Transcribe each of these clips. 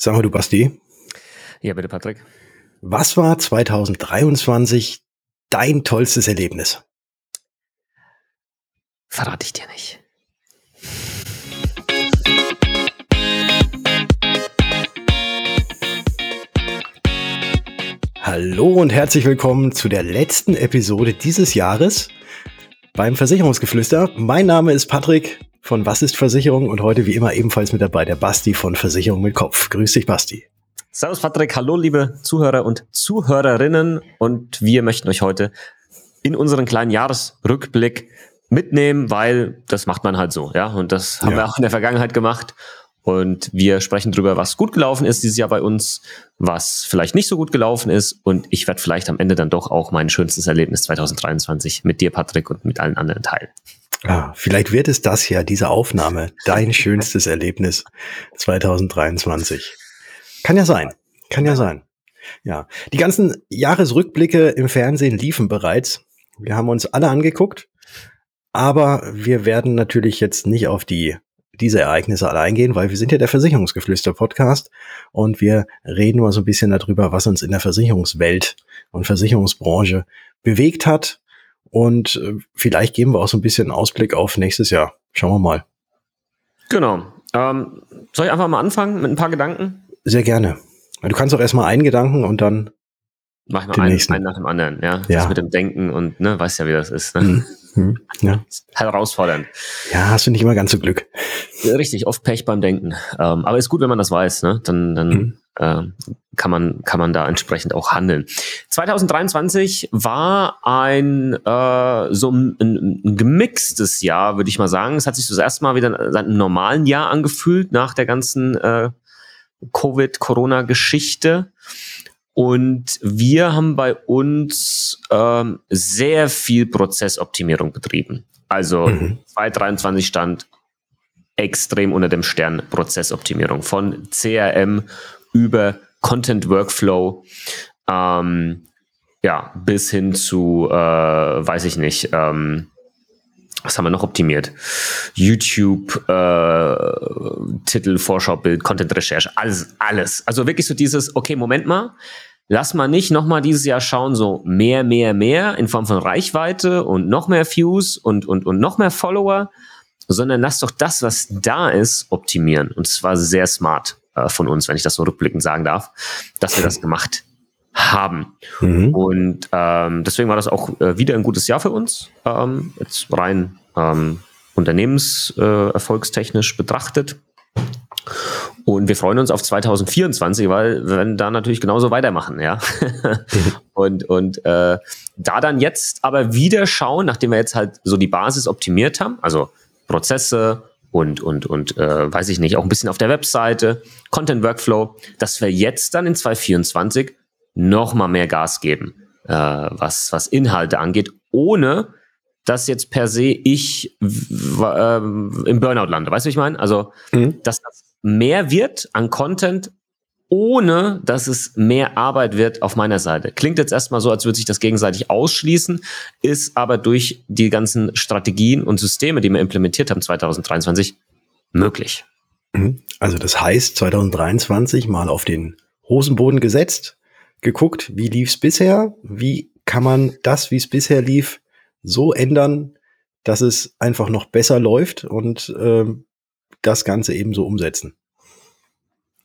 Sag mal, du Basti. Ja, bitte, Patrick. Was war 2023 dein tollstes Erlebnis? Verrate ich dir nicht. Hallo und herzlich willkommen zu der letzten Episode dieses Jahres beim Versicherungsgeflüster. Mein Name ist Patrick von Was ist Versicherung und heute wie immer ebenfalls mit dabei der Basti von Versicherung mit Kopf. Grüß dich, Basti. Servus, Patrick. Hallo, liebe Zuhörer und Zuhörerinnen. Und wir möchten euch heute in unseren kleinen Jahresrückblick mitnehmen, weil das macht man halt so, ja. Und das haben ja. wir auch in der Vergangenheit gemacht. Und wir sprechen darüber, was gut gelaufen ist dieses Jahr bei uns, was vielleicht nicht so gut gelaufen ist. Und ich werde vielleicht am Ende dann doch auch mein schönstes Erlebnis 2023 mit dir, Patrick, und mit allen anderen teilen. Ah, vielleicht wird es das ja, diese Aufnahme, dein schönstes Erlebnis 2023. Kann ja sein. Kann ja sein. Ja. Die ganzen Jahresrückblicke im Fernsehen liefen bereits. Wir haben uns alle angeguckt. Aber wir werden natürlich jetzt nicht auf die diese Ereignisse alle eingehen, weil wir sind ja der Versicherungsgeflüster-Podcast und wir reden mal so ein bisschen darüber, was uns in der Versicherungswelt und Versicherungsbranche bewegt hat, und äh, vielleicht geben wir auch so ein bisschen Ausblick auf nächstes Jahr. Schauen wir mal. Genau. Ähm, soll ich einfach mal anfangen mit ein paar Gedanken? Sehr gerne. Du kannst auch erstmal einen Gedanken und dann. Mach ich mal einen, einen, nach dem anderen, ja. ja. Das mit dem Denken und ne, weißt ja, wie das ist. Ne? Mhm. Ja. Herausfordernd. Ja, hast du nicht immer ganz so Glück. Richtig, oft Pech beim Denken. Ähm, aber ist gut, wenn man das weiß, ne? Dann, dann mhm. äh, kann man, kann man da entsprechend auch handeln. 2023 war ein äh, so ein, ein, gemixtes Jahr, würde ich mal sagen. Es hat sich das erste Mal wieder seit einem normalen Jahr angefühlt nach der ganzen äh, Covid-Corona-Geschichte. Und wir haben bei uns ähm, sehr viel Prozessoptimierung betrieben. Also mhm. 2023 stand extrem unter dem Stern Prozessoptimierung von CRM über Content Workflow, ähm, ja, bis hin zu, äh, weiß ich nicht, ähm, was haben wir noch optimiert? YouTube, äh, Titel, Vorschaubild, Content-Recherche, alles, alles. Also wirklich so dieses, okay, Moment mal, lass mal nicht nochmal dieses Jahr schauen, so mehr, mehr, mehr in Form von Reichweite und noch mehr Views und, und, und noch mehr Follower, sondern lass doch das, was da ist, optimieren. Und zwar sehr smart äh, von uns, wenn ich das so rückblickend sagen darf, dass wir das gemacht haben. Mhm. Und ähm, deswegen war das auch äh, wieder ein gutes Jahr für uns, ähm, jetzt rein ähm, unternehmenserfolgstechnisch äh, betrachtet. Und wir freuen uns auf 2024, weil wir werden da natürlich genauso weitermachen, ja. und und äh, da dann jetzt aber wieder schauen, nachdem wir jetzt halt so die Basis optimiert haben, also Prozesse und und und äh, weiß ich nicht, auch ein bisschen auf der Webseite, Content Workflow, dass wir jetzt dann in 2024 noch mal mehr Gas geben, äh, was, was Inhalte angeht, ohne dass jetzt per se ich äh, im Burnout lande. Weißt du, wie ich meine? Also, mhm. dass das mehr wird an Content, ohne dass es mehr Arbeit wird auf meiner Seite. Klingt jetzt erstmal so, als würde sich das gegenseitig ausschließen, ist aber durch die ganzen Strategien und Systeme, die wir implementiert haben 2023, möglich. Mhm. Also das heißt, 2023 mal auf den Hosenboden gesetzt, geguckt, wie lief's bisher, wie kann man das, wie es bisher lief, so ändern, dass es einfach noch besser läuft und ähm, das Ganze eben so umsetzen.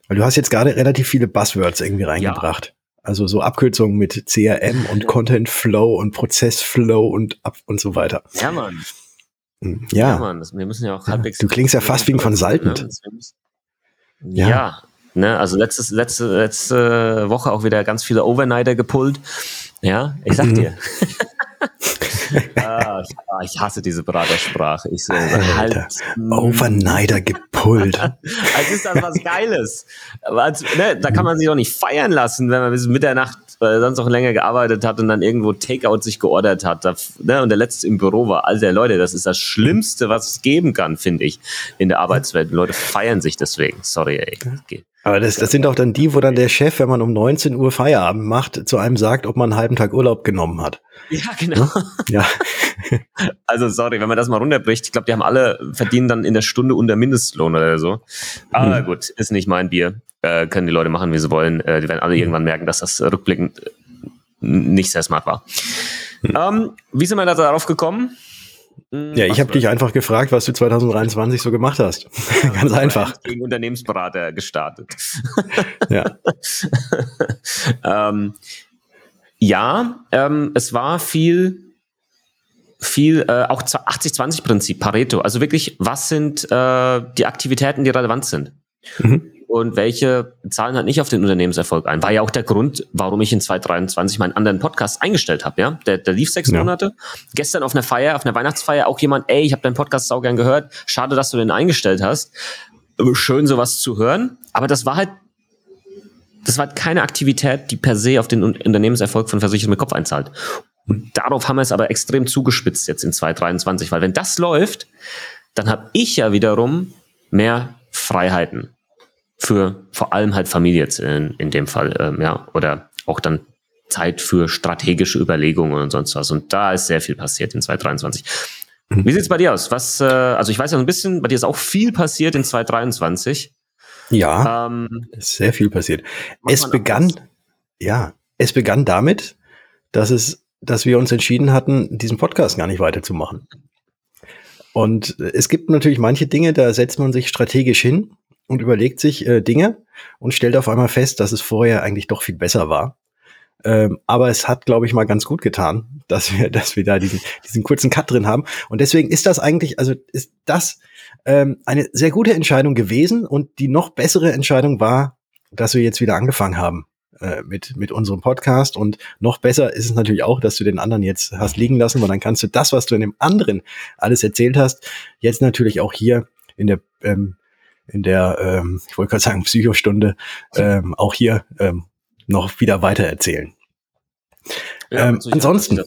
Weil du hast jetzt gerade relativ viele Buzzwords irgendwie reingebracht. Ja. Also so Abkürzungen mit CRM und Content Flow und Prozess Flow und ab und so weiter. Ja, Mann. Hm, ja. ja Mann, das, wir müssen ja auch halbwegs. Du klingst ja fast wie ein Consultant. Ne? Ja. ja. Ne, also letztes, letzte, letzte Woche auch wieder ganz viele Overnighter gepullt. Ja, ich sag mhm. dir. ah, ich, ich, hasse diese Beratersprache. Ich so, halt, Overnighter gepullt. als ist das was Geiles. Als, ne, da kann man sich doch nicht feiern lassen, wenn man bis Mitternacht äh, sonst auch länger gearbeitet hat und dann irgendwo Takeout sich geordert hat. Da, ne, und der letzte im Büro war. Alter Leute, das ist das Schlimmste, was es geben kann, finde ich, in der Arbeitswelt. Leute feiern sich deswegen. Sorry, ey. Geht. Aber das, das sind auch dann die, wo dann der Chef, wenn man um 19 Uhr Feierabend macht, zu einem sagt, ob man einen halben Tag Urlaub genommen hat. Ja, genau. Ja. also sorry, wenn man das mal runterbricht, ich glaube, die haben alle verdienen dann in der Stunde unter Mindestlohn oder so. Aber hm. gut, ist nicht mein Bier. äh, können die Leute machen, wie sie wollen. Äh, die werden alle irgendwann merken, dass das rückblickend äh, nicht sehr smart war. Hm. Ähm, wie sind wir da darauf gekommen? Hm, ja, ich habe dich einfach gefragt, was du 2023 so gemacht hast. Ganz einfach. Gegen Unternehmensberater gestartet. ja. ähm, ja, ähm, es war viel, viel, äh, auch 80-20-Prinzip, Pareto. Also wirklich, was sind äh, die Aktivitäten, die relevant sind? Mhm und welche zahlen halt nicht auf den Unternehmenserfolg ein. War ja auch der Grund, warum ich in 2023 meinen anderen Podcast eingestellt habe. Ja, der, der lief sechs ja. Monate. Gestern auf einer Feier, auf einer Weihnachtsfeier auch jemand, ey, ich habe deinen Podcast sau gern gehört. Schade, dass du den eingestellt hast. Schön sowas zu hören, aber das war halt das war keine Aktivität, die per se auf den Unternehmenserfolg von Versicherung mit Kopf einzahlt. Und darauf haben wir es aber extrem zugespitzt jetzt in 2023, weil wenn das läuft, dann habe ich ja wiederum mehr Freiheiten für vor allem halt Familie in, in dem Fall, ähm, ja, oder auch dann Zeit für strategische Überlegungen und sonst was. Und da ist sehr viel passiert in 2023. Mhm. Wie sieht's bei dir aus? Was, äh, also ich weiß ja so ein bisschen, bei dir ist auch viel passiert in 2023. Ja, ähm, sehr viel passiert. Es begann, ja, es begann damit, dass es, dass wir uns entschieden hatten, diesen Podcast gar nicht weiterzumachen. Und es gibt natürlich manche Dinge, da setzt man sich strategisch hin und überlegt sich äh, Dinge und stellt auf einmal fest, dass es vorher eigentlich doch viel besser war. Ähm, aber es hat, glaube ich, mal ganz gut getan, dass wir, dass wir da diesen, diesen kurzen Cut drin haben. Und deswegen ist das eigentlich, also ist das ähm, eine sehr gute Entscheidung gewesen. Und die noch bessere Entscheidung war, dass wir jetzt wieder angefangen haben äh, mit, mit unserem Podcast. Und noch besser ist es natürlich auch, dass du den anderen jetzt hast liegen lassen, weil dann kannst du das, was du in dem anderen alles erzählt hast, jetzt natürlich auch hier in der ähm, in der, ähm, ich wollte gerade sagen, Psychostunde ähm, auch hier ähm, noch wieder weiter erzählen. Ja, ähm, ansonsten,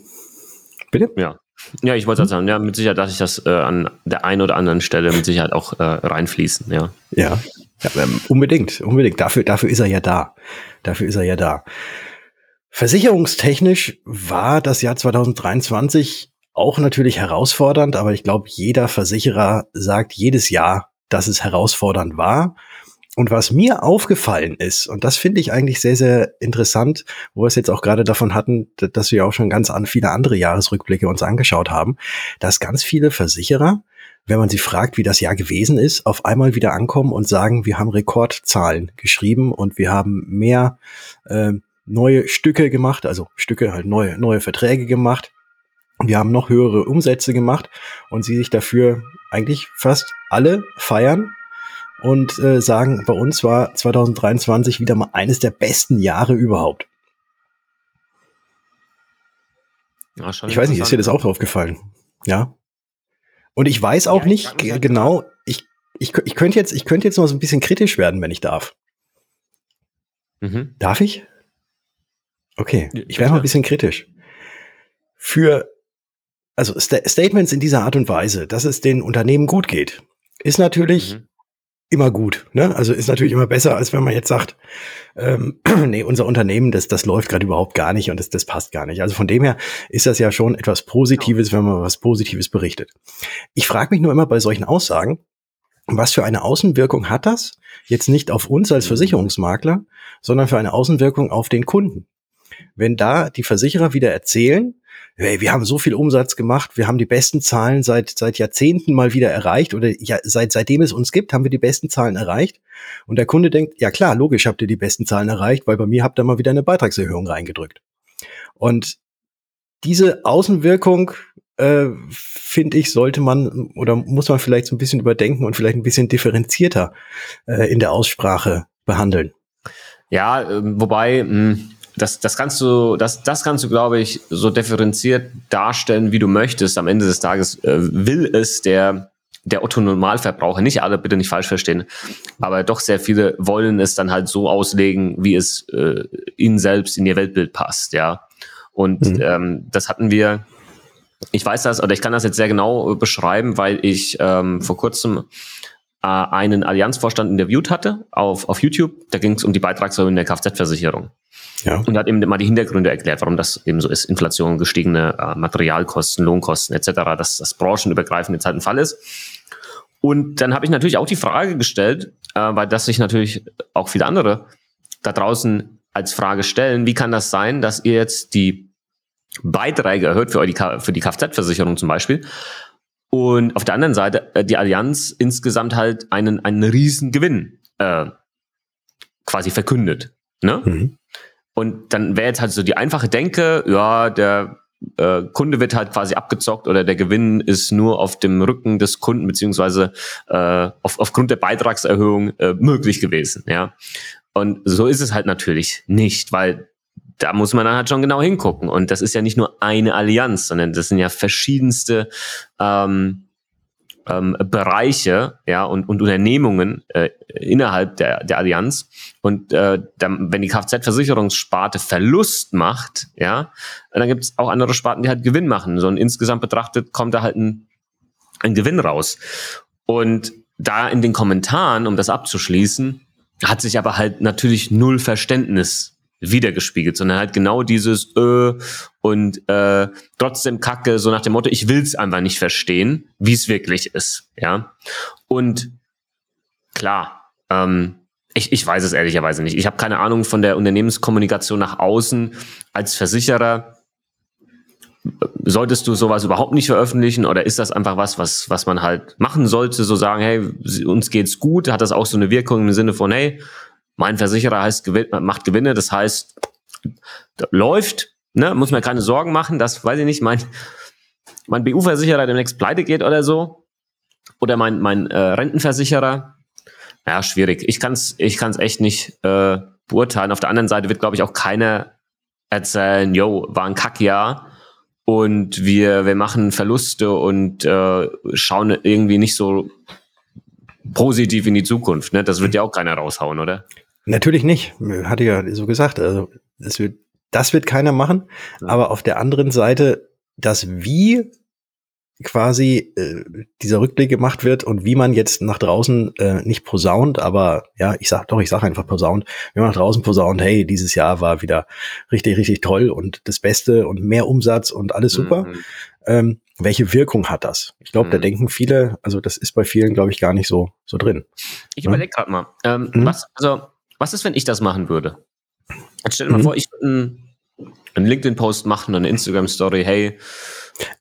bitte? Ja. Ja, ich wollte sagen, ja, mit Sicherheit dass ich das äh, an der einen oder anderen Stelle mit Sicherheit auch äh, reinfließen, ja. Ja, ja ähm, unbedingt, unbedingt. Dafür, dafür ist er ja da. Dafür ist er ja da. Versicherungstechnisch war das Jahr 2023 auch natürlich herausfordernd, aber ich glaube, jeder Versicherer sagt jedes Jahr, dass es herausfordernd war. Und was mir aufgefallen ist, und das finde ich eigentlich sehr, sehr interessant, wo wir es jetzt auch gerade davon hatten, dass wir auch schon ganz an viele andere Jahresrückblicke uns angeschaut haben, dass ganz viele Versicherer, wenn man sie fragt, wie das Jahr gewesen ist, auf einmal wieder ankommen und sagen, wir haben Rekordzahlen geschrieben und wir haben mehr äh, neue Stücke gemacht, also Stücke halt neue, neue Verträge gemacht. Wir haben noch höhere Umsätze gemacht und sie sich dafür eigentlich fast alle feiern und äh, sagen, bei uns war 2023 wieder mal eines der besten Jahre überhaupt. Ja, ich weiß nicht, ist dir das auch aufgefallen? Ja. Und ich weiß auch ja, nicht genau, ich, ich, ich könnte jetzt, ich könnte jetzt noch so ein bisschen kritisch werden, wenn ich darf. Mhm. Darf ich? Okay, ich werde mal ein bisschen kritisch. Für also St Statements in dieser Art und Weise, dass es den Unternehmen gut geht, ist natürlich mhm. Immer gut. Ne? Also ist natürlich immer besser, als wenn man jetzt sagt, ähm, nee, unser Unternehmen, das, das läuft gerade überhaupt gar nicht und das, das passt gar nicht. Also von dem her ist das ja schon etwas Positives, wenn man was Positives berichtet. Ich frage mich nur immer bei solchen Aussagen, was für eine Außenwirkung hat das? Jetzt nicht auf uns als. Versicherungsmakler, sondern für eine Außenwirkung auf den Kunden. Wenn da die Versicherer wieder erzählen, hey, wir haben so viel Umsatz gemacht, wir haben die besten Zahlen seit, seit Jahrzehnten mal wieder erreicht oder ja, seit, seitdem es uns gibt, haben wir die besten Zahlen erreicht. Und der Kunde denkt, ja klar, logisch habt ihr die besten Zahlen erreicht, weil bei mir habt ihr mal wieder eine Beitragserhöhung reingedrückt. Und diese Außenwirkung, äh, finde ich, sollte man oder muss man vielleicht so ein bisschen überdenken und vielleicht ein bisschen differenzierter äh, in der Aussprache behandeln. Ja, äh, wobei, mh, hm, das, das kannst du, das, das kannst du, glaube ich, so differenziert darstellen, wie du möchtest. Am Ende des Tages äh, will es der, der Otto Normalverbraucher, nicht alle bitte nicht falsch verstehen, aber doch sehr viele wollen es dann halt so auslegen, wie es äh, ihnen selbst in ihr Weltbild passt, ja. Und mhm. ähm, das hatten wir, ich weiß das, oder ich kann das jetzt sehr genau beschreiben, weil ich ähm, vor kurzem äh, einen Allianzvorstand interviewt hatte auf, auf YouTube. Da ging es um die Beitragserhöhung der Kfz-Versicherung. Ja. Und hat eben mal die Hintergründe erklärt, warum das eben so ist. Inflation, gestiegene äh, Materialkosten, Lohnkosten etc., dass das branchenübergreifend jetzt halt ein Fall ist. Und dann habe ich natürlich auch die Frage gestellt, äh, weil das sich natürlich auch viele andere da draußen als Frage stellen, wie kann das sein, dass ihr jetzt die Beiträge erhöht für, die, für die Kfz-Versicherung zum Beispiel und auf der anderen Seite äh, die Allianz insgesamt halt einen, einen riesen Gewinn äh, quasi verkündet. Ne? Mhm. Und dann wäre jetzt halt so die einfache Denke, ja, der äh, Kunde wird halt quasi abgezockt oder der Gewinn ist nur auf dem Rücken des Kunden beziehungsweise äh, auf, aufgrund der Beitragserhöhung äh, möglich gewesen. Ja, und so ist es halt natürlich nicht, weil da muss man dann halt schon genau hingucken. Und das ist ja nicht nur eine Allianz, sondern das sind ja verschiedenste ähm, ähm, Bereiche ja, und, und Unternehmungen äh, innerhalb der, der Allianz. Und äh, dann, wenn die Kfz-Versicherungssparte Verlust macht, ja, dann gibt es auch andere Sparten, die halt Gewinn machen. So und insgesamt betrachtet kommt da halt ein, ein Gewinn raus. Und da in den Kommentaren, um das abzuschließen, hat sich aber halt natürlich null Verständnis wiedergespiegelt, sondern halt genau dieses äh, und äh, trotzdem Kacke, so nach dem Motto, ich will es einfach nicht verstehen, wie es wirklich ist. Ja. Und klar, ähm, ich, ich weiß es ehrlicherweise nicht. Ich habe keine Ahnung von der Unternehmenskommunikation nach außen als Versicherer. Solltest du sowas überhaupt nicht veröffentlichen oder ist das einfach was, was, was man halt machen sollte? So sagen, hey, uns geht's gut, hat das auch so eine Wirkung im Sinne von, hey, mein Versicherer heißt, macht Gewinne, das heißt, läuft, ne, muss man keine Sorgen machen, dass, weiß ich nicht, mein, mein BU-Versicherer demnächst pleite geht oder so. Oder mein, mein äh, Rentenversicherer. Ja, schwierig. Ich kann es ich kann's echt nicht äh, beurteilen. Auf der anderen Seite wird, glaube ich, auch keiner erzählen, yo, war ein Kackjahr und wir, wir machen Verluste und äh, schauen irgendwie nicht so positiv in die Zukunft. Ne? Das wird ja auch keiner raushauen, oder? Natürlich nicht. Hatte ja so gesagt. Also das wird, das wird keiner machen. Ja. Aber auf der anderen Seite, das Wie quasi äh, dieser Rückblick gemacht wird und wie man jetzt nach draußen äh, nicht posaunt, aber ja, ich sag doch, ich sag einfach posaunt, wie man nach draußen posaunt, hey, dieses Jahr war wieder richtig, richtig toll und das Beste und mehr Umsatz und alles super. Mhm. Ähm, welche Wirkung hat das? Ich glaube, mhm. da denken viele, also das ist bei vielen, glaube ich, gar nicht so so drin. Ich überlege gerade mal, ähm, mhm. was, also was ist, wenn ich das machen würde? Jetzt stell dir mhm. mal vor, ich würde einen, einen LinkedIn-Post machen, eine Instagram-Story, hey.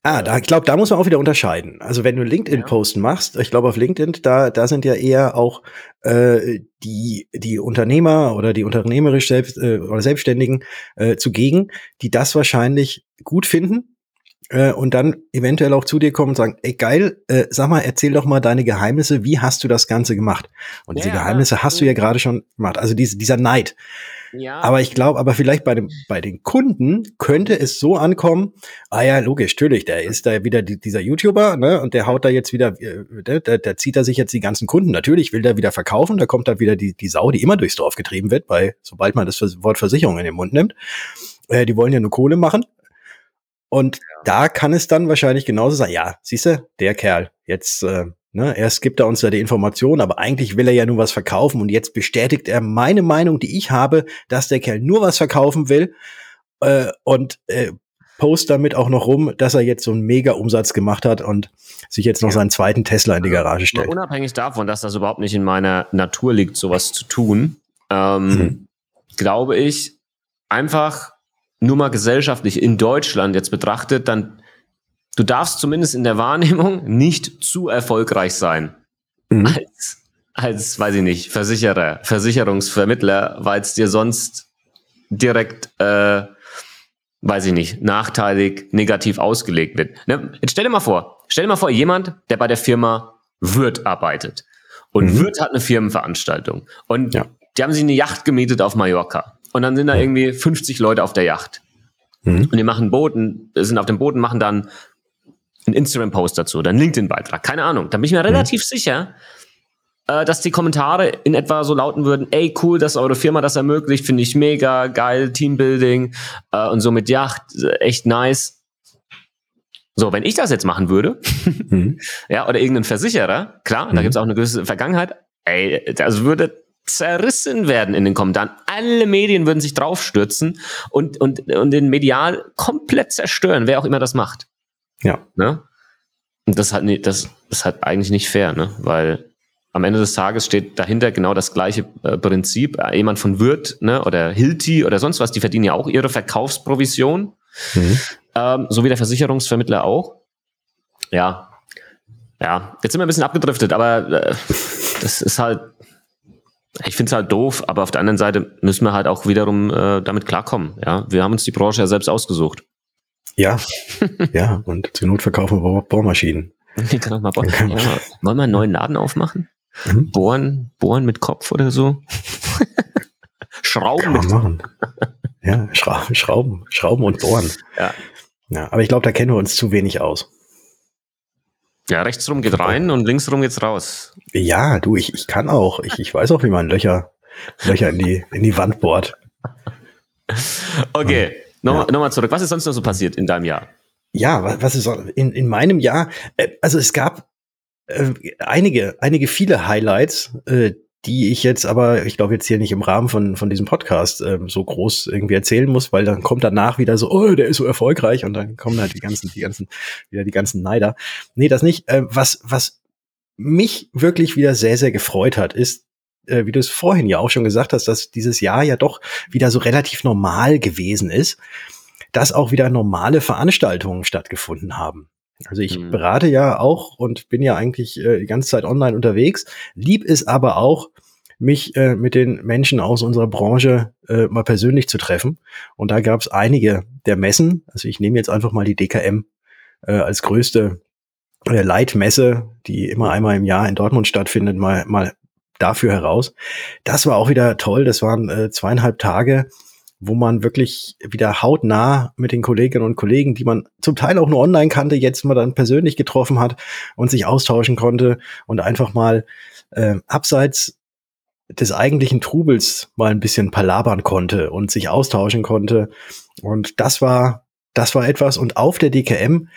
Ah, da, ich glaube, da muss man auch wieder unterscheiden. Also wenn du LinkedIn-Post ja. machst, ich glaube auf LinkedIn, da, da sind ja eher auch äh, die, die Unternehmer oder die unternehmerisch selbst äh, oder Selbstständigen äh, zugegen, die das wahrscheinlich gut finden, äh, und dann eventuell auch zu dir kommen und sagen, ey geil, äh, sag mal, erzähl doch mal deine Geheimnisse, wie hast du das Ganze gemacht? Und diese ja, Geheimnisse hast du ja gerade schon gemacht, also diese, dieser Neid. Ja. Aber ich glaube, aber vielleicht bei dem, bei den Kunden könnte es so ankommen, ah ja, logisch, natürlich, der ist da wieder die, dieser YouTuber, ne, und der haut da jetzt wieder, äh, der, der, der zieht da sich jetzt die ganzen Kunden. Natürlich will der wieder verkaufen, da kommt da wieder die, die Sau, die immer durchs Dorf getrieben wird, bei, sobald man das Wort Versicherung in den Mund nimmt. Äh, die wollen ja nur Kohle machen. Und ja. da kann es dann wahrscheinlich genauso sein, ja, siehst du, der Kerl, jetzt, äh, ne, erst gibt er uns da die Information, aber eigentlich will er ja nur was verkaufen und jetzt bestätigt er meine Meinung, die ich habe, dass der Kerl nur was verkaufen will äh, und äh, post damit auch noch rum, dass er jetzt so einen mega Umsatz gemacht hat und sich jetzt noch ja. seinen zweiten Tesla in die Garage stellt. Unabhängig davon, dass das überhaupt nicht in meiner Natur liegt, sowas zu tun, ähm, hm. glaube ich, einfach nur mal gesellschaftlich in Deutschland jetzt betrachtet, dann du darfst zumindest in der Wahrnehmung nicht zu erfolgreich sein. Mhm. Als, als, weiß ich nicht, Versicherer, Versicherungsvermittler, weil es dir sonst direkt, äh, weiß ich nicht, nachteilig, negativ ausgelegt wird. Ne? Jetzt stell dir mal vor, stell dir mal vor, jemand, der bei der Firma Wirt arbeitet. Und mhm. Wirt hat eine Firmenveranstaltung. Und ja. die haben sich eine Yacht gemietet auf Mallorca. Und dann sind da irgendwie 50 Leute auf der Yacht. Mhm. Und die machen Boden, sind auf dem Boden, machen dann einen Instagram-Post dazu, dann LinkedIn-Beitrag, keine Ahnung. Da bin ich mir mhm. relativ sicher, äh, dass die Kommentare in etwa so lauten würden, ey, cool, dass eure Firma das ermöglicht, finde ich mega, geil, Teambuilding äh, und so mit Yacht, echt nice. So, wenn ich das jetzt machen würde, mhm. ja, oder irgendein Versicherer, klar, da mhm. gibt es auch eine gewisse Vergangenheit, ey, das würde zerrissen werden in den Kommentaren. Alle Medien würden sich draufstürzen und, und, und den medial komplett zerstören, wer auch immer das macht. Ja. Ne? das hat das ist halt eigentlich nicht fair, ne? Weil am Ende des Tages steht dahinter genau das gleiche äh, Prinzip. Äh, jemand von Wirt ne, oder Hilti oder sonst was, die verdienen ja auch ihre Verkaufsprovision, mhm. ähm, so wie der Versicherungsvermittler auch. Ja, ja, jetzt sind wir ein bisschen abgedriftet, aber äh, das ist halt, ich finde es halt doof, aber auf der anderen Seite müssen wir halt auch wiederum äh, damit klarkommen. Ja, wir haben uns die Branche ja selbst ausgesucht. Ja, ja, und zur Not verkaufen wir Bohrmaschinen. Genau, mal Bohren. Wollen wir einen neuen Laden aufmachen? Mhm. Bohren, bohren mit Kopf oder so? Schrauben. Kann man machen. Ja, Schra Schrauben, Schrauben und Bohren. Ja. Ja, aber ich glaube, da kennen wir uns zu wenig aus. Ja, rechts rum geht rein und links rum geht's raus. Ja, du, ich, ich kann auch. Ich, ich weiß auch, wie man Löcher, Löcher in die, in die Wand bohrt. Okay, nochmal ja. noch zurück. Was ist sonst noch so passiert in deinem Jahr? Ja, was ist in, in meinem Jahr? Äh, also es gab äh, einige, einige viele Highlights, äh, die ich jetzt aber, ich glaube jetzt hier nicht im Rahmen von, von diesem Podcast äh, so groß irgendwie erzählen muss, weil dann kommt danach wieder so, oh, der ist so erfolgreich und dann kommen halt die ganzen, die ganzen, wieder die ganzen Neider. Nee, das nicht. Äh, was, was mich wirklich wieder sehr, sehr gefreut hat, ist, äh, wie du es vorhin ja auch schon gesagt hast, dass dieses Jahr ja doch wieder so relativ normal gewesen ist, dass auch wieder normale Veranstaltungen stattgefunden haben. Also ich mhm. berate ja auch und bin ja eigentlich äh, die ganze Zeit online unterwegs. Lieb ist aber auch, mich äh, mit den Menschen aus unserer Branche äh, mal persönlich zu treffen. Und da gab es einige der Messen. Also ich nehme jetzt einfach mal die DKM äh, als größte äh, Leitmesse, die immer einmal im Jahr in Dortmund stattfindet, mal, mal dafür heraus. Das war auch wieder toll. Das waren äh, zweieinhalb Tage wo man wirklich wieder hautnah mit den Kolleginnen und Kollegen, die man zum Teil auch nur online kannte, jetzt mal dann persönlich getroffen hat und sich austauschen konnte und einfach mal äh, abseits des eigentlichen Trubels mal ein bisschen palabern konnte und sich austauschen konnte. Und das war, das war etwas. Und auf der DKM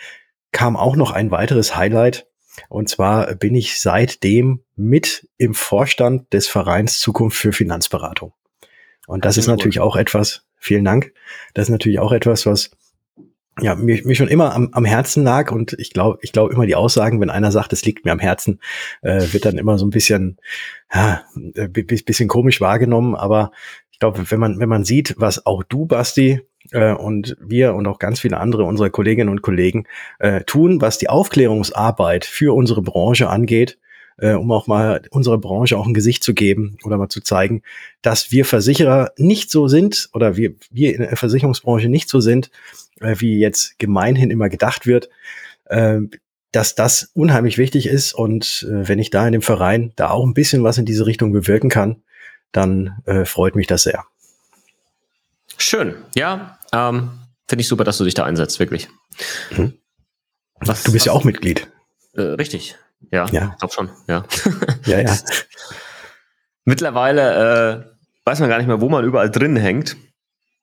kam auch noch ein weiteres Highlight. Und zwar bin ich seitdem mit im Vorstand des Vereins Zukunft für Finanzberatung. Und das ist natürlich auch etwas, vielen Dank, das ist natürlich auch etwas, was ja, mir, mir schon immer am, am Herzen lag. Und ich glaube, ich glaube immer die Aussagen, wenn einer sagt, es liegt mir am Herzen, äh, wird dann immer so ein bisschen, ja, äh, bisschen komisch wahrgenommen. Aber ich glaube, wenn man, wenn man sieht, was auch du, Basti, äh, und wir und auch ganz viele andere unserer Kolleginnen und Kollegen äh, tun, was die Aufklärungsarbeit für unsere Branche angeht, äh, um auch mal unserer Branche auch ein Gesicht zu geben oder mal zu zeigen, dass wir Versicherer nicht so sind oder wir, wir in der Versicherungsbranche nicht so sind, äh, wie jetzt gemeinhin immer gedacht wird. Äh, dass das unheimlich wichtig ist und äh, wenn ich da in dem Verein da auch ein bisschen was in diese Richtung bewirken kann, dann äh, freut mich das sehr. Schön, ja, ähm, finde ich super, dass du dich da einsetzt, wirklich. Mhm. Was, du bist was, ja auch Mitglied. Äh, richtig, ja, ja. ich glaube schon, ja. Ja, ja. Mittlerweile äh, weiß man gar nicht mehr, wo man überall drin hängt.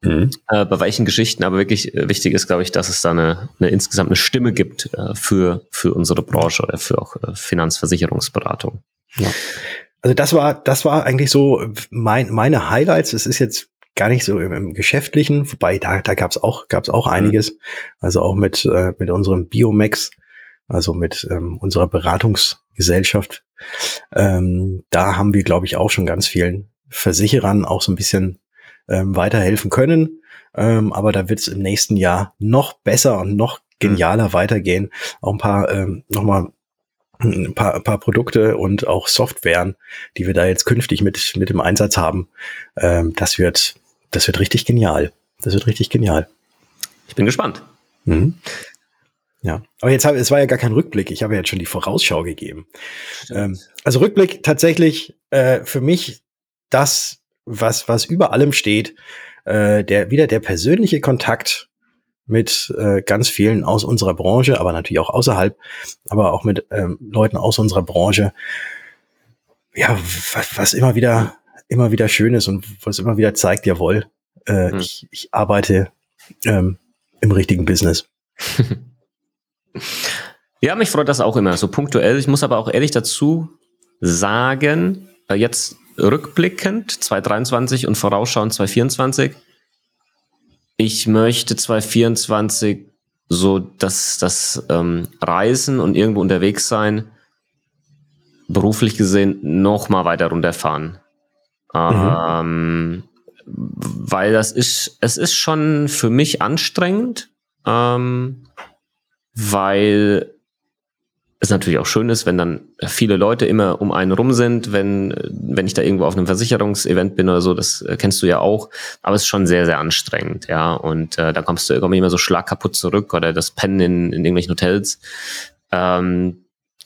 Mhm. Äh, bei welchen Geschichten, aber wirklich äh, wichtig ist, glaube ich, dass es da eine, eine insgesamt eine Stimme gibt äh, für, für unsere Branche oder für auch äh, Finanzversicherungsberatung. Ja. Also das war, das war eigentlich so mein, meine Highlights. Es ist jetzt gar nicht so im, im Geschäftlichen, wobei da, da gab es auch, gab's auch mhm. einiges. Also auch mit, äh, mit unserem Biomax also mit ähm, unserer Beratungsgesellschaft. Ähm, da haben wir, glaube ich, auch schon ganz vielen Versicherern auch so ein bisschen ähm, weiterhelfen können. Ähm, aber da wird es im nächsten Jahr noch besser und noch genialer mhm. weitergehen. Auch ein paar ähm, nochmal ein paar, ein paar Produkte und auch Softwaren, die wir da jetzt künftig mit, mit im Einsatz haben. Ähm, das wird, das wird richtig genial. Das wird richtig genial. Ich bin gespannt. Mhm. Ja, aber jetzt habe es war ja gar kein Rückblick. Ich habe jetzt schon die Vorausschau gegeben. Ähm, also Rückblick tatsächlich äh, für mich das, was was über allem steht, äh, der wieder der persönliche Kontakt mit äh, ganz vielen aus unserer Branche, aber natürlich auch außerhalb, aber auch mit ähm, Leuten aus unserer Branche. Ja, was, was immer wieder immer wieder schön ist und was immer wieder zeigt, jawohl, äh, hm. ich, ich arbeite ähm, im richtigen Business. Ja, mich freut das auch immer, so punktuell. Ich muss aber auch ehrlich dazu sagen, äh, jetzt rückblickend 2023 und vorausschauend 2024, ich möchte 2024 so dass das ähm, Reisen und irgendwo unterwegs sein beruflich gesehen noch mal weiter runterfahren. Mhm. Ähm, weil das ist, es ist schon für mich anstrengend, ähm, weil es natürlich auch schön ist, wenn dann viele Leute immer um einen rum sind, wenn, wenn ich da irgendwo auf einem Versicherungsevent bin oder so, das kennst du ja auch, aber es ist schon sehr, sehr anstrengend, ja, und äh, da kommst du irgendwie immer so schlagkaputt zurück oder das Pennen in, in irgendwelchen Hotels. Ähm,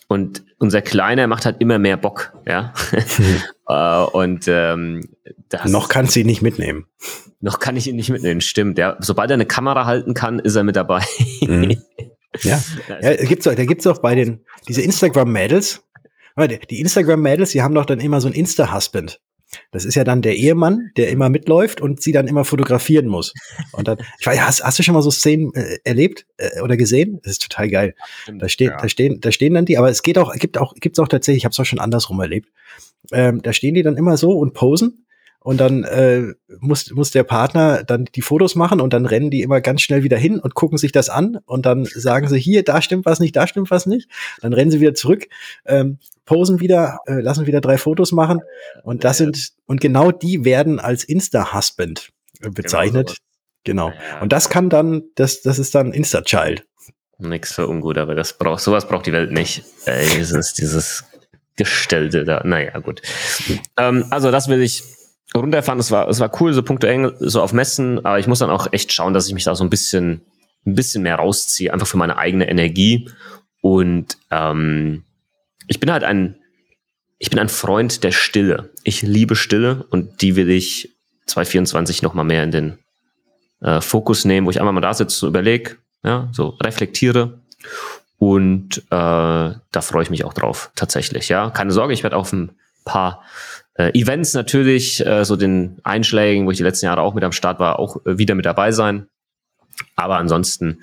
und unser Kleiner macht halt immer mehr Bock, ja. Hm. uh, und ähm, das, noch kannst du ihn nicht mitnehmen. Noch kann ich ihn nicht mitnehmen, stimmt. Ja. Sobald er eine Kamera halten kann, ist er mit dabei. Mhm. Ja, ja gibt's auch, da gibt's auch bei den diese Instagram-Mädels. Die Instagram-Mädels, die haben doch dann immer so ein Insta-Husband. Das ist ja dann der Ehemann, der immer mitläuft und sie dann immer fotografieren muss. Und dann, ich weiß, hast, hast du schon mal so Szenen äh, erlebt äh, oder gesehen? Das ist total geil. Da stehen, ja. da stehen, da stehen dann die, aber es geht auch, gibt auch, gibt's auch tatsächlich, ich habe es auch schon andersrum erlebt. Ähm, da stehen die dann immer so und posen und dann äh, muss, muss der Partner dann die Fotos machen und dann rennen die immer ganz schnell wieder hin und gucken sich das an und dann sagen sie, hier, da stimmt was nicht, da stimmt was nicht. Dann rennen sie wieder zurück, ähm, posen wieder, äh, lassen wieder drei Fotos machen und das sind, und genau die werden als Insta-Husband äh, bezeichnet. Genau. genau. Und das kann dann, das, das ist dann Insta-Child. Nix für ungut, aber das braucht, sowas braucht die Welt nicht. Äh, dieses, dieses Gestellte da. Naja, gut. Ähm, also das will ich runterfahren. Es war, es war cool, so punktuell so auf Messen, aber ich muss dann auch echt schauen, dass ich mich da so ein bisschen, ein bisschen mehr rausziehe, einfach für meine eigene Energie. Und ähm, ich bin halt ein, ich bin ein Freund der Stille. Ich liebe Stille und die will ich 2024 noch mal mehr in den äh, Fokus nehmen, wo ich einmal mal da sitze, so überlege, ja, so reflektiere. Und äh, da freue ich mich auch drauf, tatsächlich. Ja, keine Sorge, ich werde auf ein paar äh, Events natürlich, äh, so den Einschlägen, wo ich die letzten Jahre auch mit am Start war, auch äh, wieder mit dabei sein. Aber ansonsten,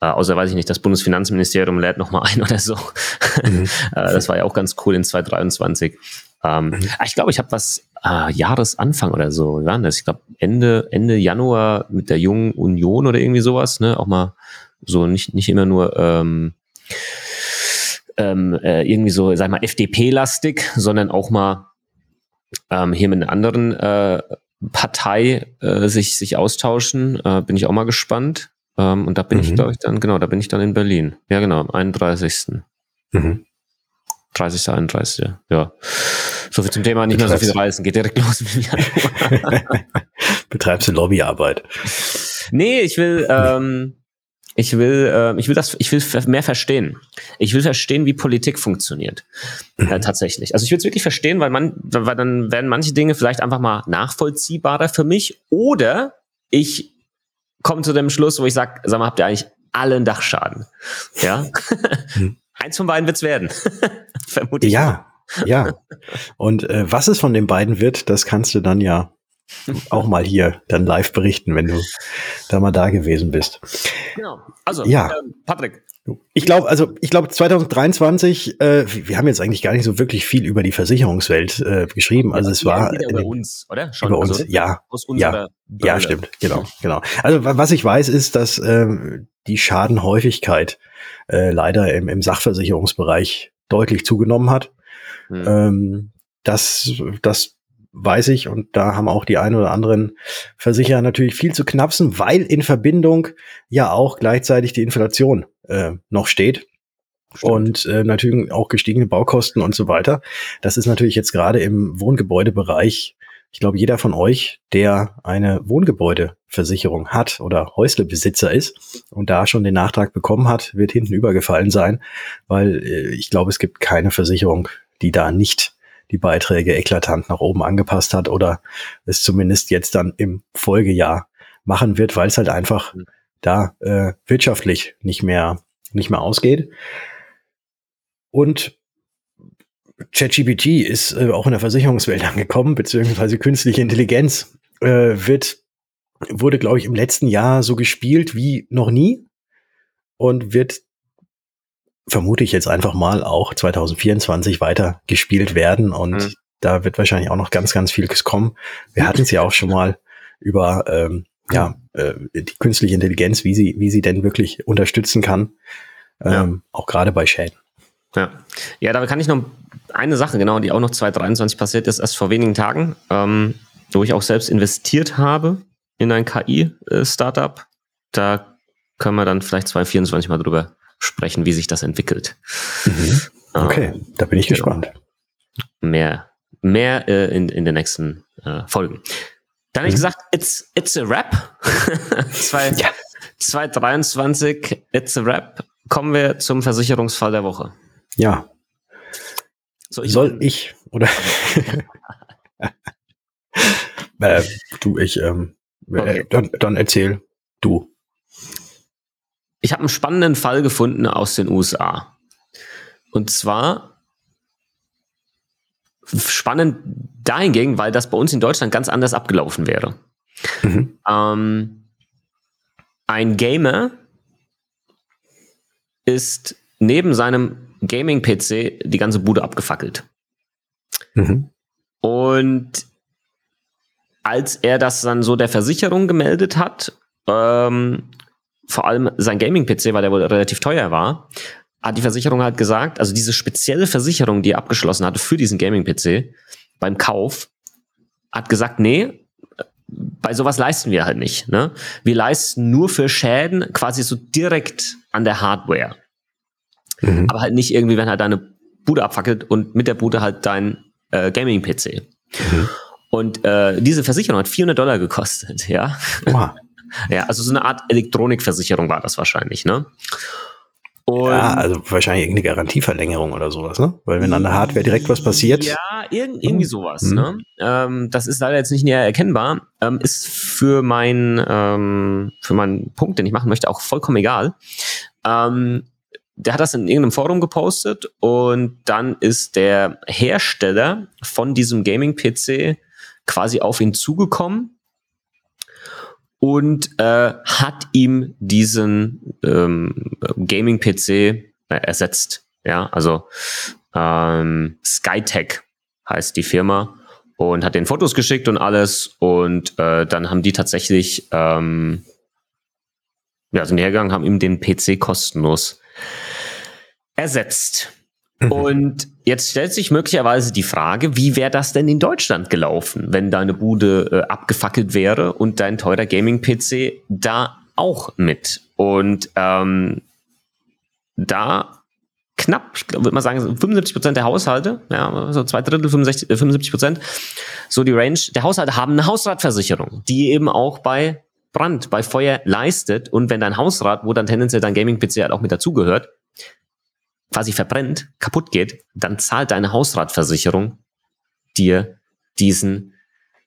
äh, außer weiß ich nicht, das Bundesfinanzministerium lädt noch mal ein oder so. Mhm. äh, das war ja auch ganz cool in 2023. Ähm, mhm. Ich glaube, ich habe was äh, Jahresanfang oder so, wie war das? Ich glaube Ende Ende Januar mit der Jungen Union oder irgendwie sowas, ne? Auch mal so nicht nicht immer nur ähm, ähm, äh, irgendwie so, sag mal FDP-lastig, sondern auch mal ähm, hier mit einer anderen äh, Partei äh, sich, sich austauschen. Äh, bin ich auch mal gespannt. Ähm, und da bin mhm. ich, glaube ich, dann, genau, da bin ich dann in Berlin. Ja, genau, am 31. Mhm. 30. 31. Ja. So viel zum Thema, nicht Betreibst mehr so viel reisen. Geht direkt los. Betreibst du Lobbyarbeit? Nee, ich will, ähm, ich will, äh, ich will das, ich will mehr verstehen. Ich will verstehen, wie Politik funktioniert. Mhm. Äh, tatsächlich. Also ich will es wirklich verstehen, weil man, weil dann werden manche Dinge vielleicht einfach mal nachvollziehbarer für mich. Oder ich komme zu dem Schluss, wo ich sage, sag mal, habt ihr eigentlich alle einen Dachschaden? Ja. Mhm. Eins von beiden wird's werden. Vermutlich. Ja, ja. Und äh, was es von den beiden wird, das kannst du dann ja auch mal hier dann live berichten, wenn du da mal da gewesen bist. Genau. Also, ja. Äh, Patrick. Ich glaube, also ich glaube 2023, äh, wir haben jetzt eigentlich gar nicht so wirklich viel über die Versicherungswelt äh, geschrieben. Also es war über uns, oder? Schon über uns, also, ja, ja, ja, stimmt, genau, genau. Also was ich weiß, ist, dass ähm, die Schadenhäufigkeit äh, leider im, im Sachversicherungsbereich deutlich zugenommen hat. Hm. Ähm, das, das weiß ich, und da haben auch die ein oder anderen Versicherer natürlich viel zu knapsen, weil in Verbindung ja auch gleichzeitig die Inflation äh, noch steht. Stimmt. Und äh, natürlich auch gestiegene Baukosten und so weiter. Das ist natürlich jetzt gerade im Wohngebäudebereich, ich glaube, jeder von euch, der eine Wohngebäudeversicherung hat oder Häuslebesitzer ist und da schon den Nachtrag bekommen hat, wird hinten übergefallen sein, weil äh, ich glaube, es gibt keine Versicherung, die da nicht die Beiträge eklatant nach oben angepasst hat oder es zumindest jetzt dann im Folgejahr machen wird, weil es halt einfach mhm. da äh, wirtschaftlich nicht mehr nicht mehr ausgeht. Und ChatGPT ist äh, auch in der Versicherungswelt angekommen, beziehungsweise künstliche Intelligenz äh, wird wurde, glaube ich, im letzten Jahr so gespielt wie noch nie und wird vermute ich jetzt einfach mal auch 2024 weiter gespielt werden und mhm. da wird wahrscheinlich auch noch ganz, ganz vieles kommen. Wir hatten es ja auch schon mal über ähm, ja, äh, die künstliche Intelligenz, wie sie, wie sie denn wirklich unterstützen kann, ähm, ja. auch gerade bei Schäden. Ja. ja, da kann ich noch eine Sache, genau, die auch noch 2023 passiert ist, erst vor wenigen Tagen, ähm, wo ich auch selbst investiert habe in ein KI-Startup. Da können wir dann vielleicht 2024 mal drüber sprechen, wie sich das entwickelt. Mhm. Okay, ähm, da bin ich genau. gespannt. Mehr, mehr äh, in, in den nächsten äh, Folgen. Dann habe ich mhm. gesagt, it's, it's a rap. Zwei, ja. 2023, it's a rap. Kommen wir zum Versicherungsfall der Woche. Ja. So, ich Soll ich oder? äh, du, ich, ähm, äh, okay. dann, dann erzähl du. Ich habe einen spannenden Fall gefunden aus den USA. Und zwar spannend dahingegen, weil das bei uns in Deutschland ganz anders abgelaufen wäre. Mhm. Ähm, ein Gamer ist neben seinem Gaming-PC die ganze Bude abgefackelt. Mhm. Und als er das dann so der Versicherung gemeldet hat, ähm, vor allem sein Gaming-PC, weil der wohl relativ teuer war, hat die Versicherung halt gesagt, also diese spezielle Versicherung, die er abgeschlossen hatte für diesen Gaming-PC beim Kauf, hat gesagt, nee, bei sowas leisten wir halt nicht. Ne? Wir leisten nur für Schäden quasi so direkt an der Hardware. Mhm. Aber halt nicht irgendwie, wenn halt deine Bude abfackelt und mit der Bude halt dein äh, Gaming-PC. Mhm. Und äh, diese Versicherung hat 400 Dollar gekostet, ja. Wow. Ja, also so eine Art Elektronikversicherung war das wahrscheinlich, ne? Und ja, also wahrscheinlich irgendeine Garantieverlängerung oder sowas, ne? Weil wenn an der Hardware direkt was passiert. Ja, irg irgendwie sowas, mhm. ne? Ähm, das ist leider jetzt nicht näher erkennbar. Ähm, ist für mein, ähm, für meinen Punkt, den ich machen möchte, auch vollkommen egal. Ähm, der hat das in irgendeinem Forum gepostet und dann ist der Hersteller von diesem Gaming-PC quasi auf ihn zugekommen und äh, hat ihm diesen ähm, Gaming-PC äh, ersetzt. Ja, also ähm, Skytech heißt die Firma und hat den Fotos geschickt und alles und äh, dann haben die tatsächlich ähm, ja, sind hergegangen, haben ihm den PC kostenlos ersetzt. Mhm. Und jetzt stellt sich möglicherweise die Frage, wie wäre das denn in Deutschland gelaufen, wenn deine Bude äh, abgefackelt wäre und dein teurer Gaming-PC da auch mit? Und ähm, da knapp, ich würde mal sagen, 75 Prozent der Haushalte, ja, so zwei Drittel, 65, 75 äh, Prozent, so die Range der Haushalte haben eine Hausratversicherung, die eben auch bei Brand, bei Feuer leistet. Und wenn dein Hausrat, wo dann tendenziell dein Gaming-PC halt auch mit dazugehört, quasi verbrennt, kaputt geht, dann zahlt deine Hausratversicherung dir diesen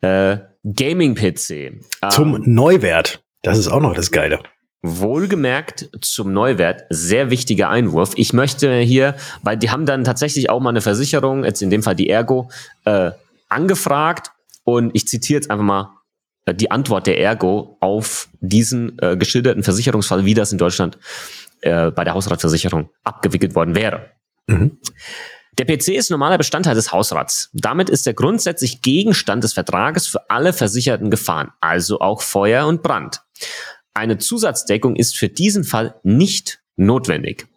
äh, Gaming-PC. Zum ähm, Neuwert. Das ist auch noch das Geile. Wohlgemerkt zum Neuwert, sehr wichtiger Einwurf. Ich möchte hier, weil die haben dann tatsächlich auch mal eine Versicherung, jetzt in dem Fall die Ergo, äh, angefragt und ich zitiere jetzt einfach mal äh, die Antwort der Ergo auf diesen äh, geschilderten Versicherungsfall, wie das in Deutschland äh, bei der Hausratversicherung abgewickelt worden wäre. Mhm. Der PC ist normaler Bestandteil des Hausrats. Damit ist er grundsätzlich Gegenstand des Vertrages für alle versicherten Gefahren, also auch Feuer und Brand. Eine Zusatzdeckung ist für diesen Fall nicht notwendig.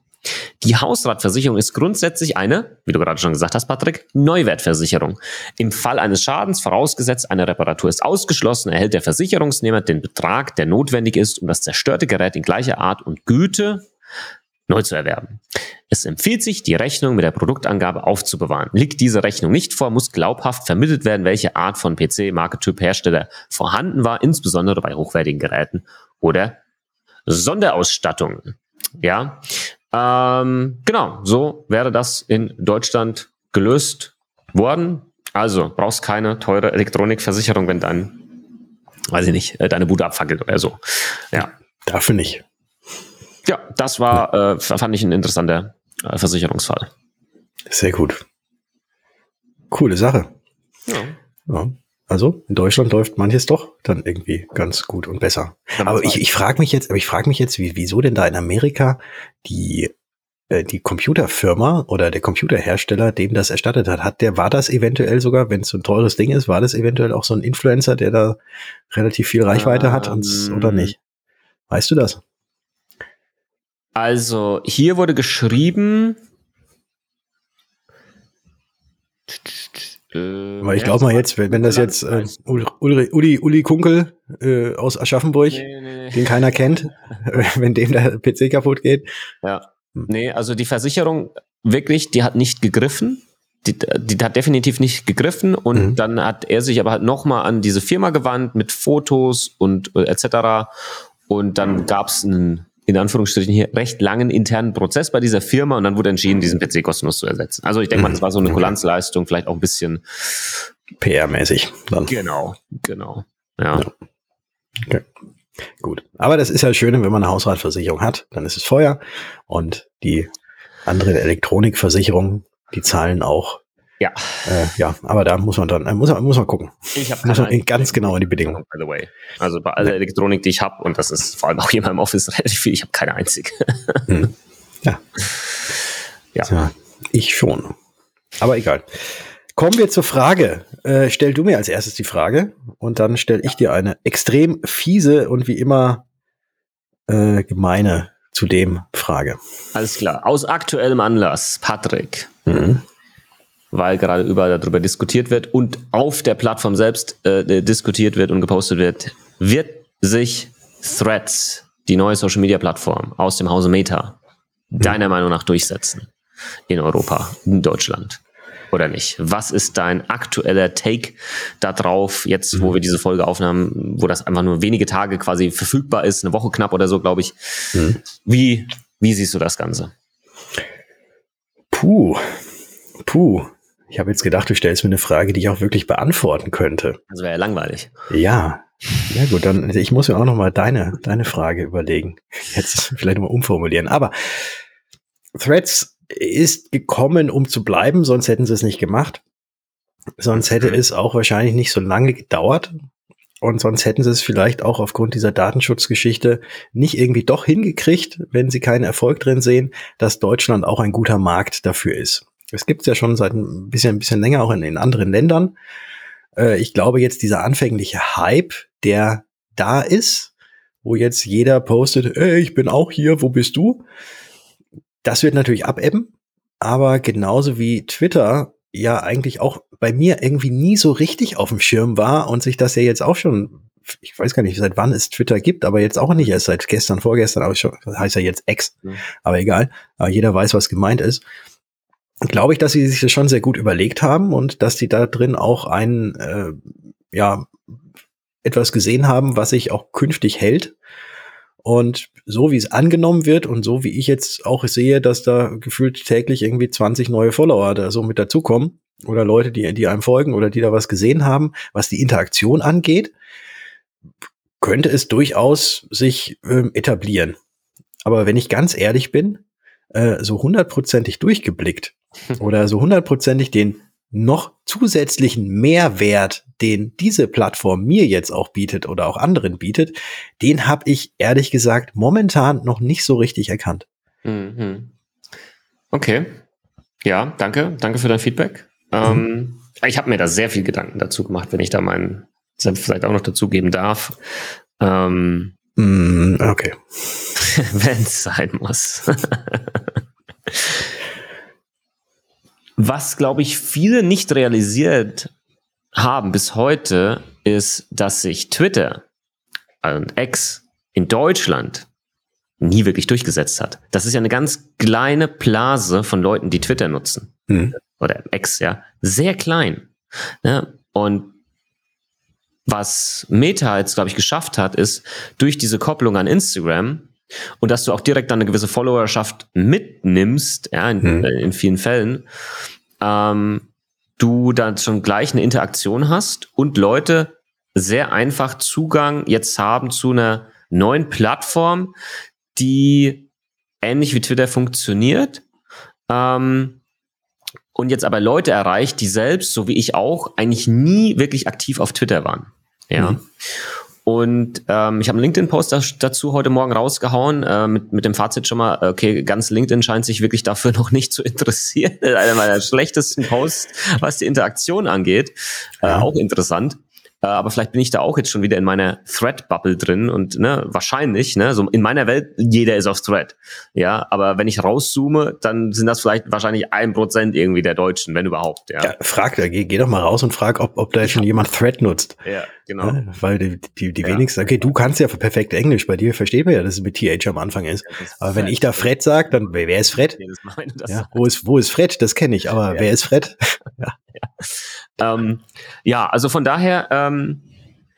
Die Hausratversicherung ist grundsätzlich eine, wie du gerade schon gesagt hast, Patrick, Neuwertversicherung. Im Fall eines Schadens, vorausgesetzt eine Reparatur ist ausgeschlossen, erhält der Versicherungsnehmer den Betrag, der notwendig ist, um das zerstörte Gerät in gleicher Art und Güte neu zu erwerben. Es empfiehlt sich, die Rechnung mit der Produktangabe aufzubewahren. Liegt diese Rechnung nicht vor, muss glaubhaft vermittelt werden, welche Art von PC, Marketyp, Hersteller vorhanden war, insbesondere bei hochwertigen Geräten oder Sonderausstattungen. Ja, ähm, genau, so wäre das in Deutschland gelöst worden. Also brauchst keine teure Elektronikversicherung, wenn dein, weiß ich nicht, äh, deine Bude abfackelt oder so. Ja. Dafür nicht. Ja, das war, äh, fand ich ein interessanter äh, Versicherungsfall. Sehr gut. Coole Sache. Ja. ja. Also in Deutschland läuft manches doch dann irgendwie ganz gut und besser. aber ich, ich frage mich jetzt, aber ich frage mich jetzt, wie, wieso denn da in Amerika die äh, die Computerfirma oder der Computerhersteller, dem das erstattet hat, hat der, war das eventuell sogar, wenn es so ein teures Ding ist, war das eventuell auch so ein Influencer, der da relativ viel Reichweite um, hat und, oder ähm. nicht? Weißt du das? Also, hier wurde geschrieben. Weil ich glaube mal jetzt, wenn, wenn das jetzt äh, Uli, Uli, Uli Kunkel äh, aus Aschaffenburg, nee, nee. den keiner kennt, wenn dem der PC kaputt geht. Ja. Hm. Nee, also die Versicherung wirklich, die hat nicht gegriffen. Die, die hat definitiv nicht gegriffen und mhm. dann hat er sich aber halt nochmal an diese Firma gewandt mit Fotos und äh, etc. Und dann gab es einen in Anführungsstrichen hier recht langen internen Prozess bei dieser Firma und dann wurde entschieden, diesen PC kostenlos zu ersetzen. Also ich denke mal, das war so eine Kulanzleistung, vielleicht auch ein bisschen PR-mäßig. Genau, genau. Ja. ja. Okay. Gut. Aber das ist ja schön, wenn man eine Hausratversicherung hat, dann ist es Feuer und die anderen Elektronikversicherungen, die zahlen auch ja. Äh, ja, aber da muss man dann, äh, muss, man, muss man gucken. Ich habe ganz genau in die Bedingungen. By the way. Also bei aller Elektronik, die ich habe, und das ist vor allem auch hier in meinem Office relativ viel, ich habe keine einzige. Hm. Ja. ja. ja. Ich schon. Aber egal. Kommen wir zur Frage. Äh, stell du mir als erstes die Frage und dann stelle ich dir eine extrem fiese und wie immer äh, gemeine zudem Frage. Alles klar. Aus aktuellem Anlass, Patrick. Mhm weil gerade überall darüber diskutiert wird und auf der Plattform selbst äh, diskutiert wird und gepostet wird, wird sich Threads, die neue Social Media Plattform aus dem Hause Meta, mhm. deiner Meinung nach durchsetzen in Europa, in Deutschland? Oder nicht? Was ist dein aktueller Take darauf, jetzt, wo mhm. wir diese Folge aufnahmen, wo das einfach nur wenige Tage quasi verfügbar ist, eine Woche knapp oder so, glaube ich. Mhm. Wie, wie siehst du das Ganze? Puh, puh. Ich habe jetzt gedacht, du stellst mir eine Frage, die ich auch wirklich beantworten könnte. Das wäre ja langweilig. Ja. Ja gut, dann ich muss mir auch noch mal deine deine Frage überlegen. Jetzt vielleicht mal umformulieren. Aber Threads ist gekommen, um zu bleiben, sonst hätten sie es nicht gemacht. Sonst hätte es auch wahrscheinlich nicht so lange gedauert. Und sonst hätten sie es vielleicht auch aufgrund dieser Datenschutzgeschichte nicht irgendwie doch hingekriegt, wenn sie keinen Erfolg drin sehen, dass Deutschland auch ein guter Markt dafür ist. Es gibt es ja schon seit ein bisschen, ein bisschen länger auch in, in anderen Ländern. Äh, ich glaube jetzt dieser anfängliche Hype, der da ist, wo jetzt jeder postet, ey, ich bin auch hier, wo bist du? Das wird natürlich abebben, aber genauso wie Twitter ja eigentlich auch bei mir irgendwie nie so richtig auf dem Schirm war und sich das ja jetzt auch schon, ich weiß gar nicht, seit wann es Twitter gibt, aber jetzt auch nicht erst seit gestern, vorgestern, aber schon, heißt ja jetzt X, mhm. aber egal, aber jeder weiß, was gemeint ist glaube ich, dass sie sich das schon sehr gut überlegt haben und dass die da drin auch ein, äh, ja, etwas gesehen haben, was sich auch künftig hält. Und so wie es angenommen wird und so wie ich jetzt auch sehe, dass da gefühlt täglich irgendwie 20 neue Follower da so mit dazukommen oder Leute, die, die einem folgen oder die da was gesehen haben, was die Interaktion angeht, könnte es durchaus sich ähm, etablieren. Aber wenn ich ganz ehrlich bin, äh, so hundertprozentig durchgeblickt oder so hundertprozentig den noch zusätzlichen Mehrwert, den diese Plattform mir jetzt auch bietet oder auch anderen bietet, den habe ich ehrlich gesagt momentan noch nicht so richtig erkannt. Mhm. Okay. Ja, danke. Danke für dein Feedback. Ähm, mhm. Ähm, ich habe mir da sehr viel Gedanken dazu gemacht, wenn ich da meinen Senf vielleicht auch noch dazugeben darf. Ähm, mm, okay. wenn es sein muss. Was, glaube ich, viele nicht realisiert haben bis heute, ist, dass sich Twitter und X in Deutschland nie wirklich durchgesetzt hat. Das ist ja eine ganz kleine Blase von Leuten, die Twitter nutzen. Mhm. Oder X, ja. Sehr klein. Ja, und was Meta jetzt, glaube ich, geschafft hat, ist, durch diese Kopplung an Instagram und dass du auch direkt dann eine gewisse Followerschaft mitnimmst, ja, in, hm. in vielen Fällen, ähm, du dann schon gleich eine Interaktion hast und Leute sehr einfach Zugang jetzt haben zu einer neuen Plattform, die ähnlich wie Twitter funktioniert ähm, und jetzt aber Leute erreicht, die selbst, so wie ich auch, eigentlich nie wirklich aktiv auf Twitter waren. Ja. Mhm. Und ähm, ich habe einen LinkedIn-Post dazu heute Morgen rausgehauen, äh, mit, mit dem Fazit schon mal, okay, ganz LinkedIn scheint sich wirklich dafür noch nicht zu interessieren. Einer meiner schlechtesten Posts, was die Interaktion angeht. Äh, auch interessant. Äh, aber vielleicht bin ich da auch jetzt schon wieder in meiner Thread-Bubble drin und ne, wahrscheinlich, ne, so in meiner Welt, jeder ist auf Thread. Ja, aber wenn ich rauszoome, dann sind das vielleicht wahrscheinlich ein Prozent irgendwie der Deutschen, wenn überhaupt. Ja, ja frag, geh, geh doch mal raus und frag, ob, ob da schon jemand Thread nutzt. Ja, genau. Ja, weil die, die, die ja. wenigsten, okay, du kannst ja perfekt Englisch, bei dir versteht man ja, dass es mit TH am Anfang ist. Ja, aber wenn ich da Fred sag, dann wer ist Fred? Ja, wo ist, wo ist Fred? Das kenne ich, aber wer ist Fred? ja. Ähm, ja, also von daher, ähm,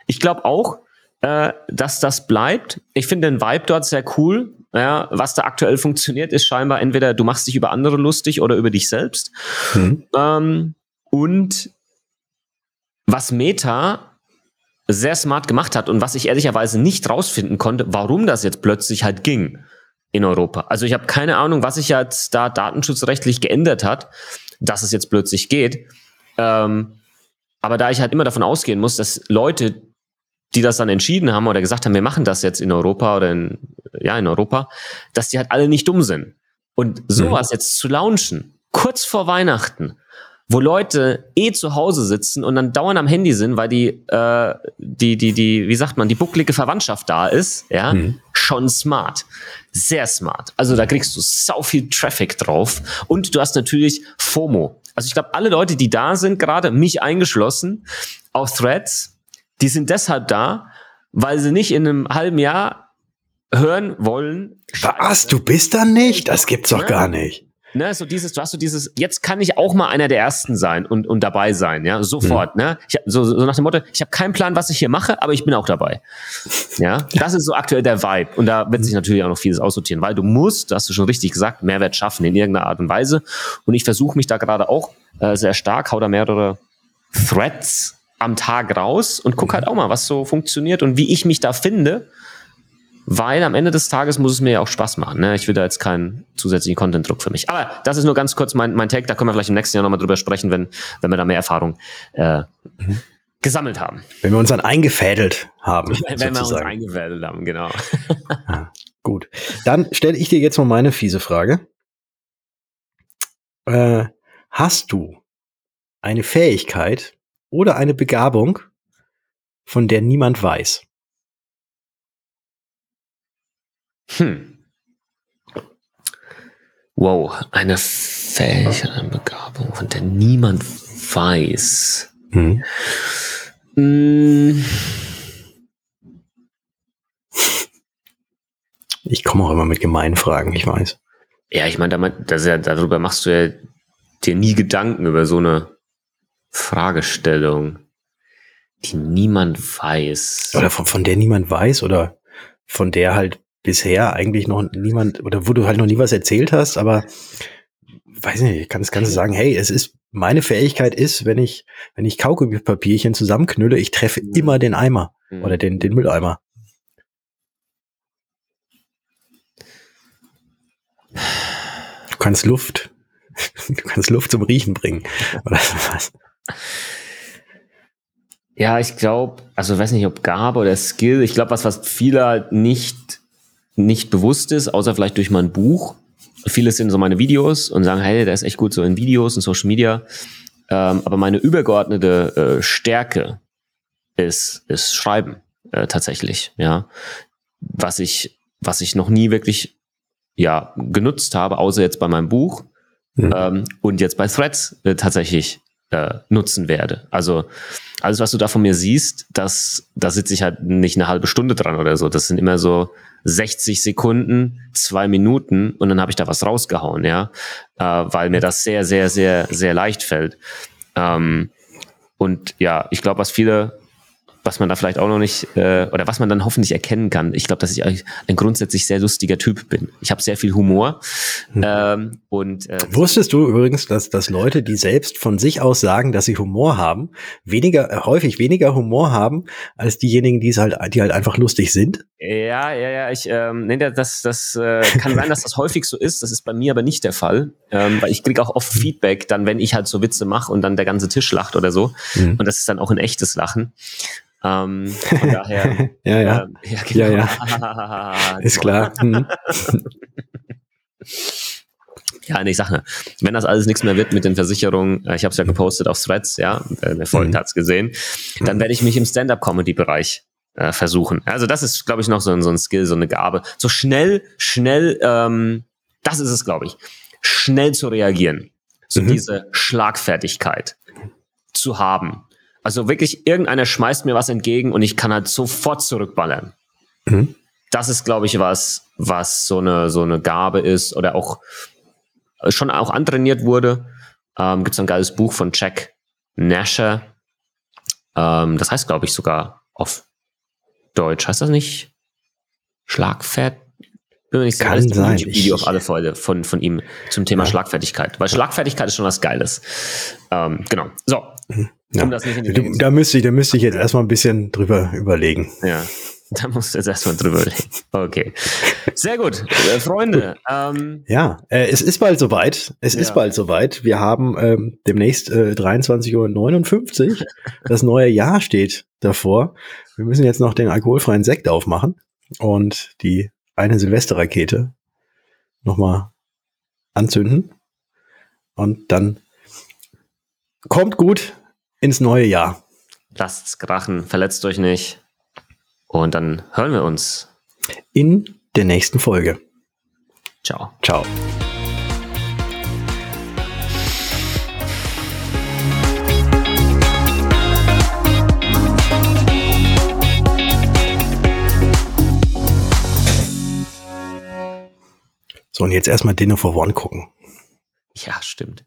ich glaube auch, äh, dass das bleibt. Ich finde den Vibe dort sehr cool. Ja, was da aktuell funktioniert, ist scheinbar entweder du machst dich über andere lustig oder über dich selbst. Mhm. Ähm, und was Meta sehr smart gemacht hat und was ich ehrlicherweise nicht rausfinden konnte, warum das jetzt plötzlich halt ging in Europa. Also ich habe keine Ahnung, was sich jetzt da datenschutzrechtlich geändert hat, dass es jetzt plötzlich geht. Ähm, aber da ich halt immer davon ausgehen muss, dass Leute, die das dann entschieden haben oder gesagt haben, wir machen das jetzt in Europa oder in, ja, in Europa, dass die halt alle nicht dumm sind. Und sowas mhm. jetzt zu launchen, kurz vor Weihnachten, wo Leute eh zu Hause sitzen und dann dauernd am Handy sind, weil die, äh, die, die, die, wie sagt man, die bucklige Verwandtschaft da ist, ja, mhm. schon smart. Sehr smart. Also da kriegst du sau viel Traffic drauf und du hast natürlich FOMO. Also ich glaube, alle Leute, die da sind, gerade mich eingeschlossen, auf Threads, die sind deshalb da, weil sie nicht in einem halben Jahr hören wollen. Was? Du bist da nicht? Das gibt's doch ja. gar nicht. Ne, so dieses, du hast so dieses, jetzt kann ich auch mal einer der Ersten sein und, und dabei sein, ja, sofort, mhm. ne? Ich, so, so nach dem Motto, ich habe keinen Plan, was ich hier mache, aber ich bin auch dabei. Ja, das ist so aktuell der Vibe und da wird sich natürlich auch noch vieles aussortieren, weil du musst, hast du schon richtig gesagt, Mehrwert schaffen in irgendeiner Art und Weise und ich versuche mich da gerade auch äh, sehr stark, hau da mehrere Threads am Tag raus und guck halt auch mal, was so funktioniert und wie ich mich da finde weil am Ende des Tages muss es mir ja auch Spaß machen. Ne? Ich will da jetzt keinen zusätzlichen Content-Druck für mich. Aber das ist nur ganz kurz mein, mein Take. Da können wir vielleicht im nächsten Jahr nochmal drüber sprechen, wenn, wenn wir da mehr Erfahrung äh, mhm. gesammelt haben. Wenn wir uns dann eingefädelt haben. wenn sozusagen. wir uns eingefädelt haben, genau. ah, gut. Dann stelle ich dir jetzt mal meine fiese Frage. Äh, hast du eine Fähigkeit oder eine Begabung, von der niemand weiß? Hm. Wow, eine Fähigkeit, eine Begabung, von der niemand weiß. Hm. Hm. Ich komme auch immer mit gemeinen Fragen, ich weiß. Ja, ich meine, das ja, darüber machst du ja dir nie Gedanken über so eine Fragestellung, die niemand weiß. Oder von, von der niemand weiß oder von der halt bisher eigentlich noch niemand, oder wo du halt noch nie was erzählt hast, aber weiß nicht, kannst, kannst du sagen, hey, es ist, meine Fähigkeit ist, wenn ich, wenn ich Kaugummipapierchen zusammenknülle, ich treffe mhm. immer den Eimer mhm. oder den, den Mülleimer. Du kannst Luft, du kannst Luft zum Riechen bringen. Oder was? Ja, ich glaube, also weiß nicht, ob Gabe oder Skill, ich glaube, was, was viele halt nicht nicht bewusst ist, außer vielleicht durch mein Buch. Viele sind so meine Videos und sagen, hey, der ist echt gut so in Videos und Social Media. Ähm, aber meine übergeordnete äh, Stärke ist, ist Schreiben äh, tatsächlich, ja. Was ich, was ich noch nie wirklich ja, genutzt habe, außer jetzt bei meinem Buch mhm. ähm, und jetzt bei Threads äh, tatsächlich äh, nutzen werde. Also alles, was du da von mir siehst, das, da sitze ich halt nicht eine halbe Stunde dran oder so. Das sind immer so 60 Sekunden, zwei Minuten und dann habe ich da was rausgehauen, ja, äh, weil mir das sehr, sehr, sehr, sehr leicht fällt. Ähm, und ja, ich glaube, was viele was man da vielleicht auch noch nicht, äh, oder was man dann hoffentlich erkennen kann. Ich glaube, dass ich ein grundsätzlich sehr lustiger Typ bin. Ich habe sehr viel Humor. Mhm. Ähm, und, äh, Wusstest du übrigens, dass, dass Leute, die selbst von sich aus sagen, dass sie Humor haben, weniger, äh, häufig weniger Humor haben, als diejenigen, die es halt, die halt einfach lustig sind? Ja, ja, ja. Ich, ähm, nee, das, das äh, kann sein, dass das häufig so ist. Das ist bei mir aber nicht der Fall, ähm, weil ich kriege auch oft Feedback, dann wenn ich halt so Witze mache und dann der ganze Tisch lacht oder so. Mhm. Und das ist dann auch ein echtes Lachen. Ähm, von daher. ja, ja. Ähm, ja, genau. ja, ja. ist klar. Mhm. Ja, nee, ich sag ne, wenn das alles nichts mehr wird mit den Versicherungen, äh, ich habe es ja gepostet auf Threads, ja, wer folgt mhm. hat's gesehen, dann werde ich mich im Stand-up-Comedy-Bereich äh, versuchen. Also das ist, glaube ich, noch so, so ein Skill, so eine Gabe. So schnell, schnell, ähm, das ist es, glaube ich, schnell zu reagieren. So mhm. diese Schlagfertigkeit zu haben. Also wirklich, irgendeiner schmeißt mir was entgegen und ich kann halt sofort zurückballern. Mhm. Das ist, glaube ich, was, was so eine, so eine Gabe ist oder auch schon auch antrainiert wurde. Ähm, Gibt es ein geiles Buch von Jack Nasher. Ähm, das heißt, glaube ich, sogar auf Deutsch. Heißt das nicht Schlagfett? Bin mir nicht sicher. Kann sein. Video auf alle Fälle von, von ihm zum Thema ja. Schlagfertigkeit. Weil Schlagfertigkeit ist schon was Geiles. Ähm, genau. So. Ja. Um du, da müsste ich, da müsste ich jetzt erstmal ein bisschen drüber überlegen. Ja. Da musst du jetzt erstmal drüber legen. Okay. Sehr gut. Äh, Freunde. Ähm, ja, äh, es ist bald soweit. Es ja. ist bald soweit. Wir haben ähm, demnächst äh, 23.59 Uhr. Das neue Jahr steht davor. Wir müssen jetzt noch den alkoholfreien Sekt aufmachen und die eine Silvesterrakete nochmal anzünden. Und dann kommt gut ins neue Jahr. Lasst's krachen, verletzt euch nicht. Und dann hören wir uns in der nächsten Folge. Ciao. Ciao. So, und jetzt erstmal Dinner for One gucken. Ja, stimmt.